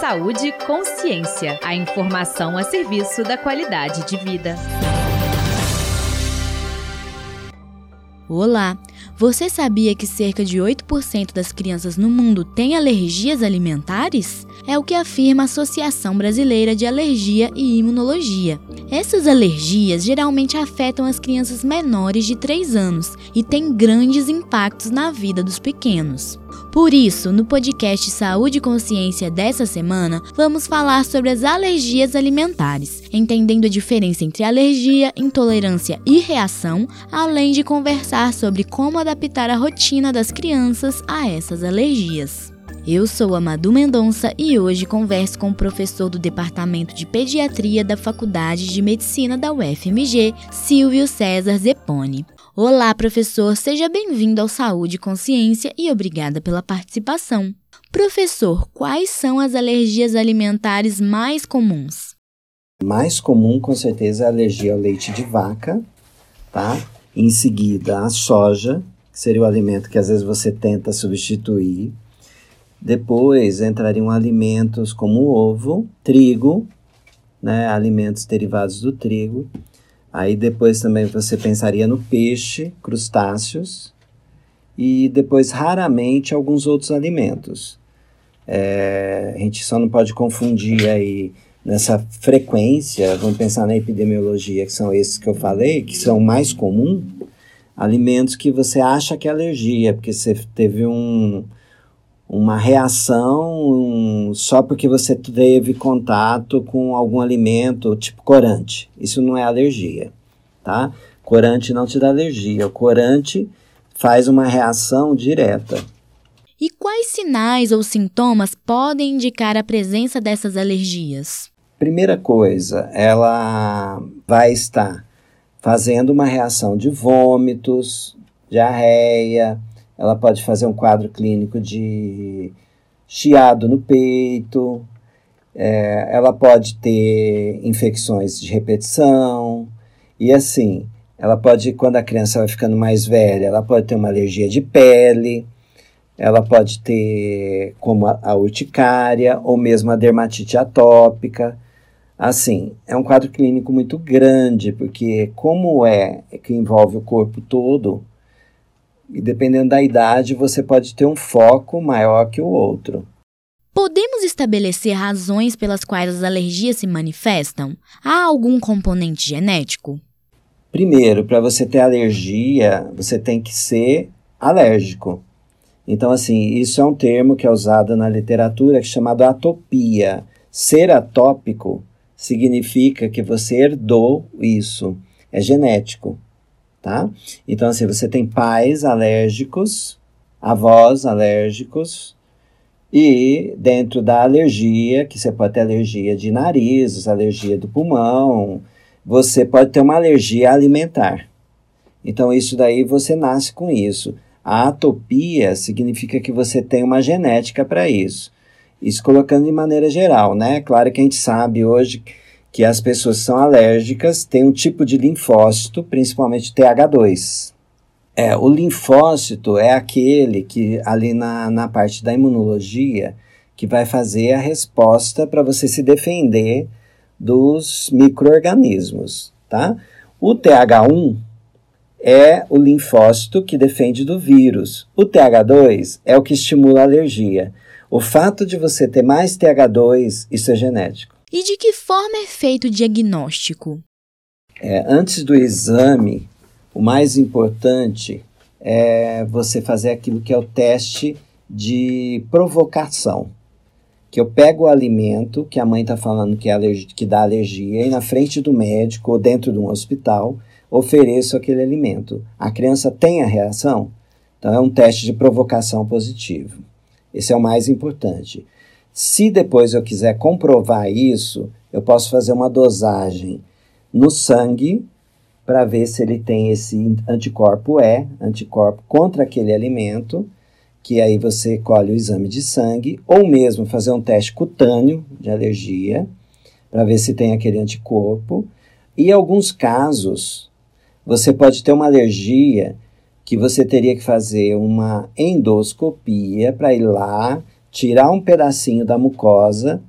Saúde Consciência. A informação a serviço da qualidade de vida. Olá! Você sabia que cerca de 8% das crianças no mundo têm alergias alimentares? É o que afirma a Associação Brasileira de Alergia e Imunologia. Essas alergias geralmente afetam as crianças menores de 3 anos e têm grandes impactos na vida dos pequenos. Por isso, no podcast Saúde e Consciência dessa semana, vamos falar sobre as alergias alimentares, entendendo a diferença entre alergia, intolerância e reação, além de conversar sobre como adaptar a rotina das crianças a essas alergias. Eu sou a Madu Mendonça e hoje converso com o professor do Departamento de Pediatria da Faculdade de Medicina da UFMG, Silvio César Zeponi. Olá, professor, seja bem-vindo ao Saúde e Consciência e obrigada pela participação. Professor, quais são as alergias alimentares mais comuns? Mais comum, com certeza, é a alergia ao leite de vaca, tá? Em seguida, a soja, que seria o alimento que às vezes você tenta substituir. Depois entrariam alimentos como ovo, trigo, né? Alimentos derivados do trigo Aí depois também você pensaria no peixe, crustáceos e depois raramente alguns outros alimentos. É, a gente só não pode confundir aí nessa frequência, vamos pensar na epidemiologia, que são esses que eu falei, que são mais comuns, alimentos que você acha que é alergia, porque você teve um, uma reação só porque você teve contato com algum alimento, tipo corante. Isso não é alergia, tá? Corante não te dá alergia. O corante faz uma reação direta. E quais sinais ou sintomas podem indicar a presença dessas alergias? Primeira coisa, ela vai estar fazendo uma reação de vômitos, diarreia, ela pode fazer um quadro clínico de chiado no peito, é, ela pode ter infecções de repetição, e assim, ela pode, quando a criança vai ficando mais velha, ela pode ter uma alergia de pele, ela pode ter como a, a urticária, ou mesmo a dermatite atópica. Assim, é um quadro clínico muito grande, porque como é que envolve o corpo todo, e dependendo da idade, você pode ter um foco maior que o outro. Podemos estabelecer razões pelas quais as alergias se manifestam? Há algum componente genético? Primeiro, para você ter alergia, você tem que ser alérgico. Então, assim, isso é um termo que é usado na literatura que é chamado atopia. Ser atópico significa que você herdou isso, é genético tá? Então, assim, você tem pais alérgicos, avós alérgicos, e dentro da alergia, que você pode ter alergia de nariz, alergia do pulmão, você pode ter uma alergia alimentar. Então, isso daí você nasce com isso. A atopia significa que você tem uma genética para isso. Isso colocando de maneira geral, né? Claro que a gente sabe hoje que as pessoas são alérgicas têm um tipo de linfócito, principalmente TH2. É, o linfócito é aquele que ali na, na parte da imunologia que vai fazer a resposta para você se defender dos microorganismos, tá? O TH1 é o linfócito que defende do vírus. O TH2 é o que estimula a alergia. O fato de você ter mais TH2, isso é genético. E de que forma é feito o diagnóstico? É, antes do exame, o mais importante é você fazer aquilo que é o teste de provocação. Que eu pego o alimento que a mãe está falando que, é alergia, que dá alergia e na frente do médico ou dentro de um hospital ofereço aquele alimento. A criança tem a reação? Então é um teste de provocação positivo. Esse é o mais importante. Se depois eu quiser comprovar isso, eu posso fazer uma dosagem no sangue para ver se ele tem esse anticorpo E, anticorpo contra aquele alimento, que aí você colhe o exame de sangue, ou mesmo fazer um teste cutâneo de alergia para ver se tem aquele anticorpo. E em alguns casos, você pode ter uma alergia que você teria que fazer uma endoscopia para ir lá tirar um pedacinho da mucosa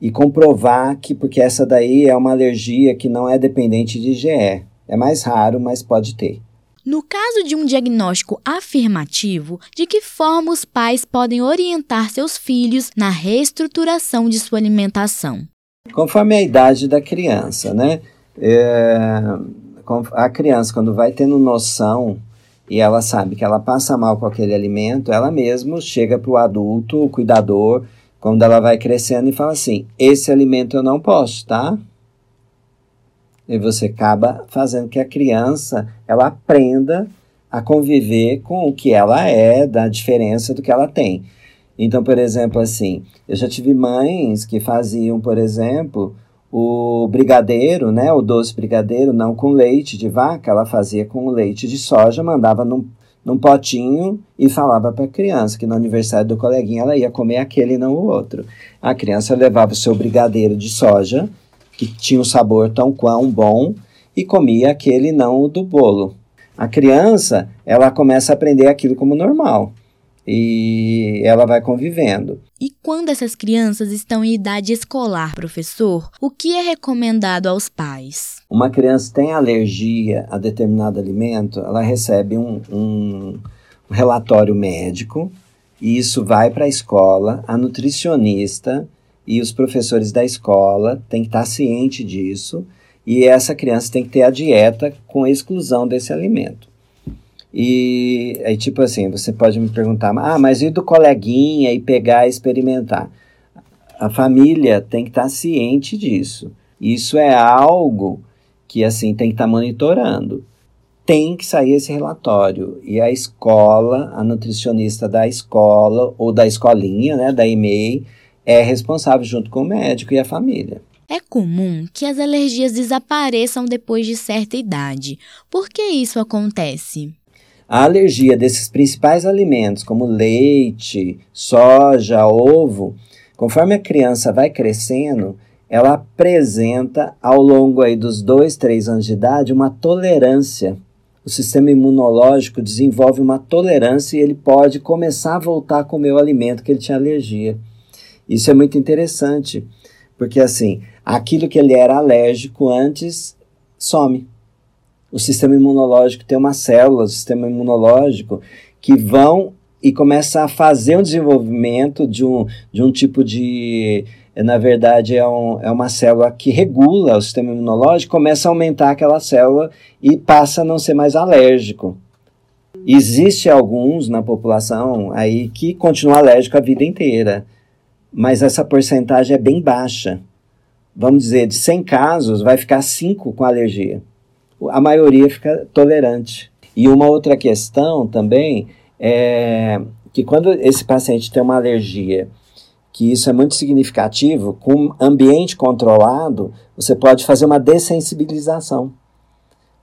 e comprovar que, porque essa daí é uma alergia que não é dependente de IgE. É mais raro, mas pode ter. No caso de um diagnóstico afirmativo, de que forma os pais podem orientar seus filhos na reestruturação de sua alimentação? Conforme a idade da criança, né? É, a criança, quando vai tendo noção e ela sabe que ela passa mal com aquele alimento, ela mesma chega para o adulto, o cuidador, quando ela vai crescendo e fala assim: esse alimento eu não posso, tá? E você acaba fazendo que a criança ela aprenda a conviver com o que ela é, da diferença do que ela tem. Então, por exemplo, assim, eu já tive mães que faziam, por exemplo, o brigadeiro, né, o doce brigadeiro, não com leite de vaca, ela fazia com leite de soja, mandava num, num potinho e falava para a criança que no aniversário do coleguinha ela ia comer aquele e não o outro. A criança levava o seu brigadeiro de soja, que tinha um sabor tão quão bom, e comia aquele não o do bolo. A criança, ela começa a aprender aquilo como normal e ela vai convivendo. E quando essas crianças estão em idade escolar, professor, o que é recomendado aos pais? Uma criança tem alergia a determinado alimento, ela recebe um, um relatório médico e isso vai para a escola, a nutricionista e os professores da escola têm que estar ciente disso e essa criança tem que ter a dieta com exclusão desse alimento. E aí, tipo assim, você pode me perguntar, ah, mas e do coleguinha e pegar e experimentar? A família tem que estar ciente disso. Isso é algo que, assim, tem que estar monitorando. Tem que sair esse relatório. E a escola, a nutricionista da escola ou da escolinha, né, da EMEI, é responsável junto com o médico e a família. É comum que as alergias desapareçam depois de certa idade. Por que isso acontece? A alergia desses principais alimentos, como leite, soja, ovo, conforme a criança vai crescendo, ela apresenta ao longo aí dos dois, três anos de idade uma tolerância. O sistema imunológico desenvolve uma tolerância e ele pode começar a voltar a comer o alimento que ele tinha alergia. Isso é muito interessante, porque assim, aquilo que ele era alérgico antes some o sistema imunológico tem uma célula, o sistema imunológico, que vão e começa a fazer um desenvolvimento de um, de um tipo de. Na verdade, é, um, é uma célula que regula o sistema imunológico, começa a aumentar aquela célula e passa a não ser mais alérgico. Existe alguns na população aí que continuam alérgico a vida inteira, mas essa porcentagem é bem baixa. Vamos dizer, de 100 casos, vai ficar 5 com alergia a maioria fica tolerante. E uma outra questão também é que quando esse paciente tem uma alergia, que isso é muito significativo, com ambiente controlado, você pode fazer uma dessensibilização.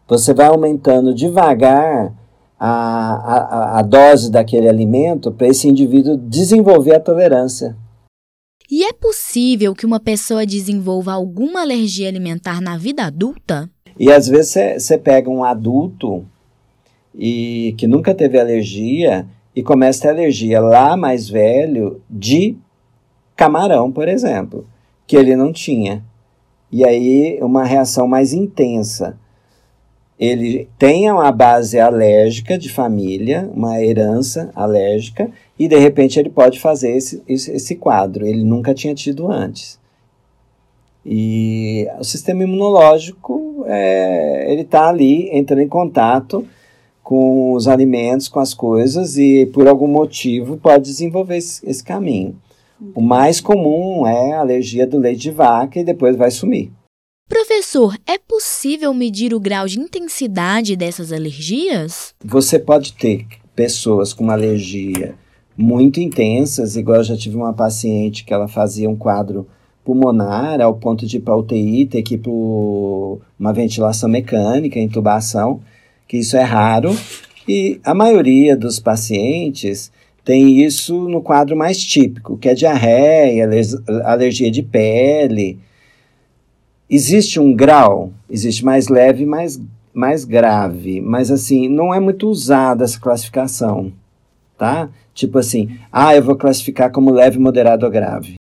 Você vai aumentando devagar a, a, a dose daquele alimento para esse indivíduo desenvolver a tolerância. E é possível que uma pessoa desenvolva alguma alergia alimentar na vida adulta? E às vezes você pega um adulto e que nunca teve alergia e começa a ter alergia lá mais velho de camarão, por exemplo, que ele não tinha. E aí uma reação mais intensa. Ele tem uma base alérgica de família, uma herança alérgica, e de repente ele pode fazer esse, esse, esse quadro. Ele nunca tinha tido antes. E o sistema imunológico, é, ele está ali entrando em contato com os alimentos, com as coisas, e por algum motivo pode desenvolver esse, esse caminho. O mais comum é a alergia do leite de vaca e depois vai sumir. Professor, é possível medir o grau de intensidade dessas alergias? Você pode ter pessoas com uma alergia muito intensas, igual eu já tive uma paciente que ela fazia um quadro pulmonar, ao ponto de ir para UTI, ter que ir para uma ventilação mecânica, intubação, que isso é raro. E a maioria dos pacientes tem isso no quadro mais típico, que é diarreia, alergia de pele. Existe um grau, existe mais leve e mais, mais grave, mas assim, não é muito usada essa classificação, tá? Tipo assim, ah, eu vou classificar como leve, moderado ou grave.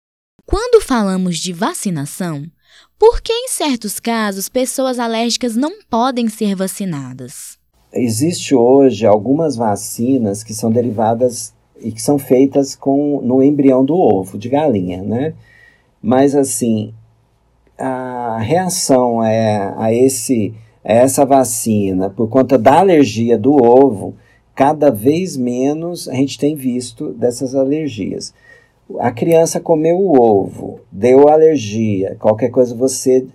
Quando falamos de vacinação, por que em certos casos pessoas alérgicas não podem ser vacinadas? Existe hoje algumas vacinas que são derivadas e que são feitas com no embrião do ovo de galinha, né? Mas assim, a reação a, a esse a essa vacina por conta da alergia do ovo, cada vez menos a gente tem visto dessas alergias. A criança comeu o ovo, deu alergia, qualquer coisa você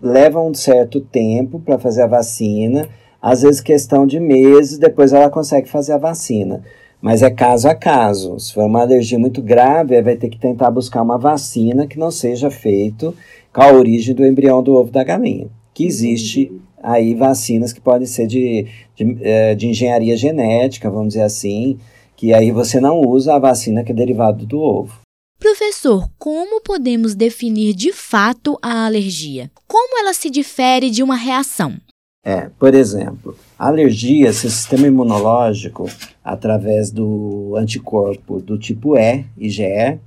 leva um certo tempo para fazer a vacina, às vezes questão de meses, depois ela consegue fazer a vacina. Mas é caso a caso. Se for uma alergia muito grave, vai ter que tentar buscar uma vacina que não seja feito com a origem do embrião do ovo da galinha. Que existe aí vacinas que podem ser de, de, eh, de engenharia genética, vamos dizer assim, que aí você não usa a vacina que é derivado do ovo. Professor, como podemos definir de fato a alergia? Como ela se difere de uma reação? É, por exemplo, a alergia, seu sistema imunológico, através do anticorpo do tipo E, IgE,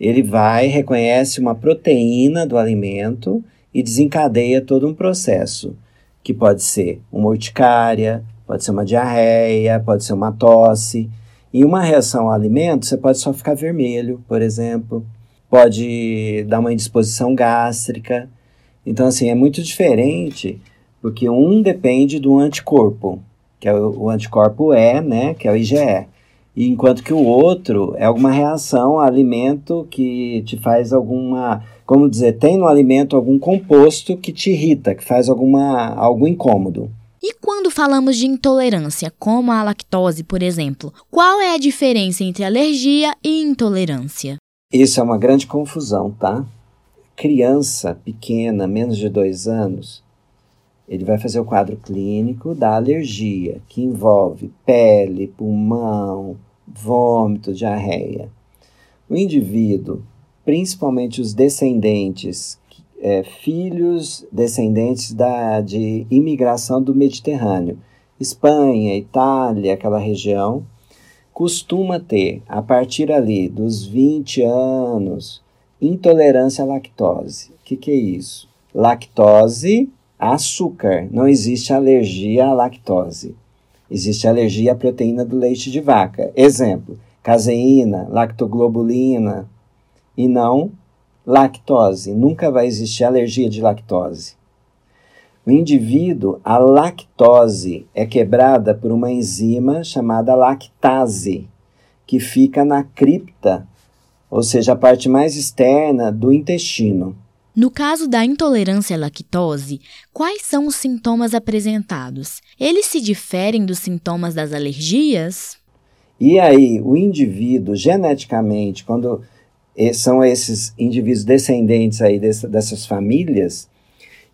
ele vai, reconhece uma proteína do alimento e desencadeia todo um processo, que pode ser uma urticária, pode ser uma diarreia, pode ser uma tosse. Em uma reação ao alimento, você pode só ficar vermelho, por exemplo, pode dar uma indisposição gástrica. Então, assim, é muito diferente porque um depende do anticorpo, que é o, o anticorpo E, né, que é o IgE. Enquanto que o outro é alguma reação a alimento que te faz alguma, como dizer, tem no alimento algum composto que te irrita, que faz alguma algo incômodo. E quando falamos de intolerância, como a lactose, por exemplo, qual é a diferença entre alergia e intolerância? Isso é uma grande confusão, tá? Criança pequena, menos de dois anos, ele vai fazer o quadro clínico da alergia, que envolve pele, pulmão, vômito, diarreia. O indivíduo, principalmente os descendentes, é, filhos descendentes da, de imigração do Mediterrâneo, Espanha, Itália, aquela região, costuma ter, a partir ali dos 20 anos, intolerância à lactose. O que, que é isso? Lactose açúcar. Não existe alergia à lactose. Existe alergia à proteína do leite de vaca. Exemplo: caseína, lactoglobulina e não lactose. Nunca vai existir alergia de lactose. O indivíduo, a lactose é quebrada por uma enzima chamada lactase, que fica na cripta, ou seja, a parte mais externa do intestino. No caso da intolerância à lactose, quais são os sintomas apresentados? Eles se diferem dos sintomas das alergias? E aí, o indivíduo, geneticamente, quando são esses indivíduos descendentes aí dessas famílias,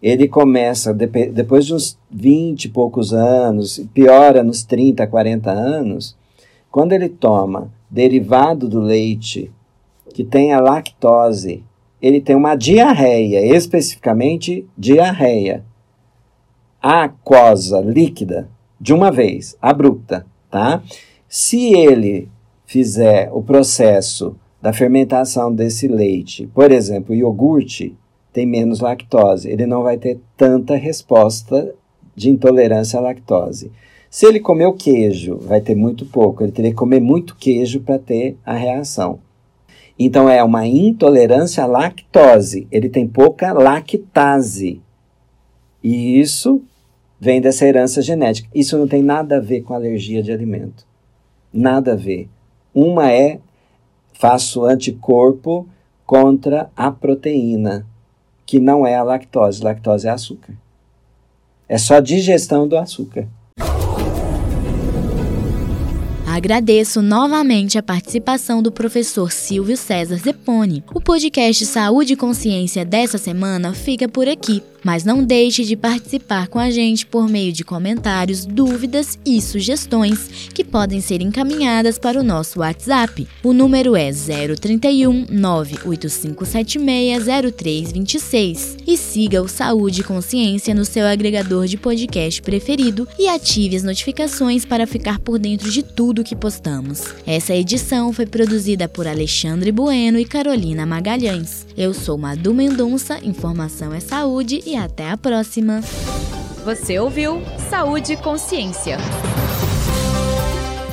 ele começa, depois de uns 20 e poucos anos, piora nos 30, 40 anos, quando ele toma derivado do leite que tem a lactose ele tem uma diarreia, especificamente diarreia aquosa, líquida, de uma vez, abrupta, tá? Se ele fizer o processo da fermentação desse leite, por exemplo, o iogurte tem menos lactose, ele não vai ter tanta resposta de intolerância à lactose. Se ele comer o queijo, vai ter muito pouco, ele teria que comer muito queijo para ter a reação. Então é uma intolerância à lactose. Ele tem pouca lactase. E isso vem dessa herança genética. Isso não tem nada a ver com alergia de alimento. Nada a ver. Uma é faço anticorpo contra a proteína, que não é a lactose. Lactose é açúcar. É só digestão do açúcar. Agradeço novamente a participação do professor Silvio César Zeponi. O podcast Saúde e Consciência dessa semana fica por aqui. Mas não deixe de participar com a gente por meio de comentários, dúvidas e sugestões que podem ser encaminhadas para o nosso WhatsApp. O número é 031 98576 0326 e siga o Saúde e Consciência no seu agregador de podcast preferido e ative as notificações para ficar por dentro de tudo que postamos. Essa edição foi produzida por Alexandre Bueno e Carolina Magalhães. Eu sou Madu Mendonça, informação é saúde e até a próxima. Você ouviu Saúde e Consciência.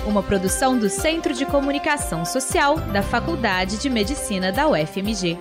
Uma produção do Centro de Comunicação Social da Faculdade de Medicina da UFMG.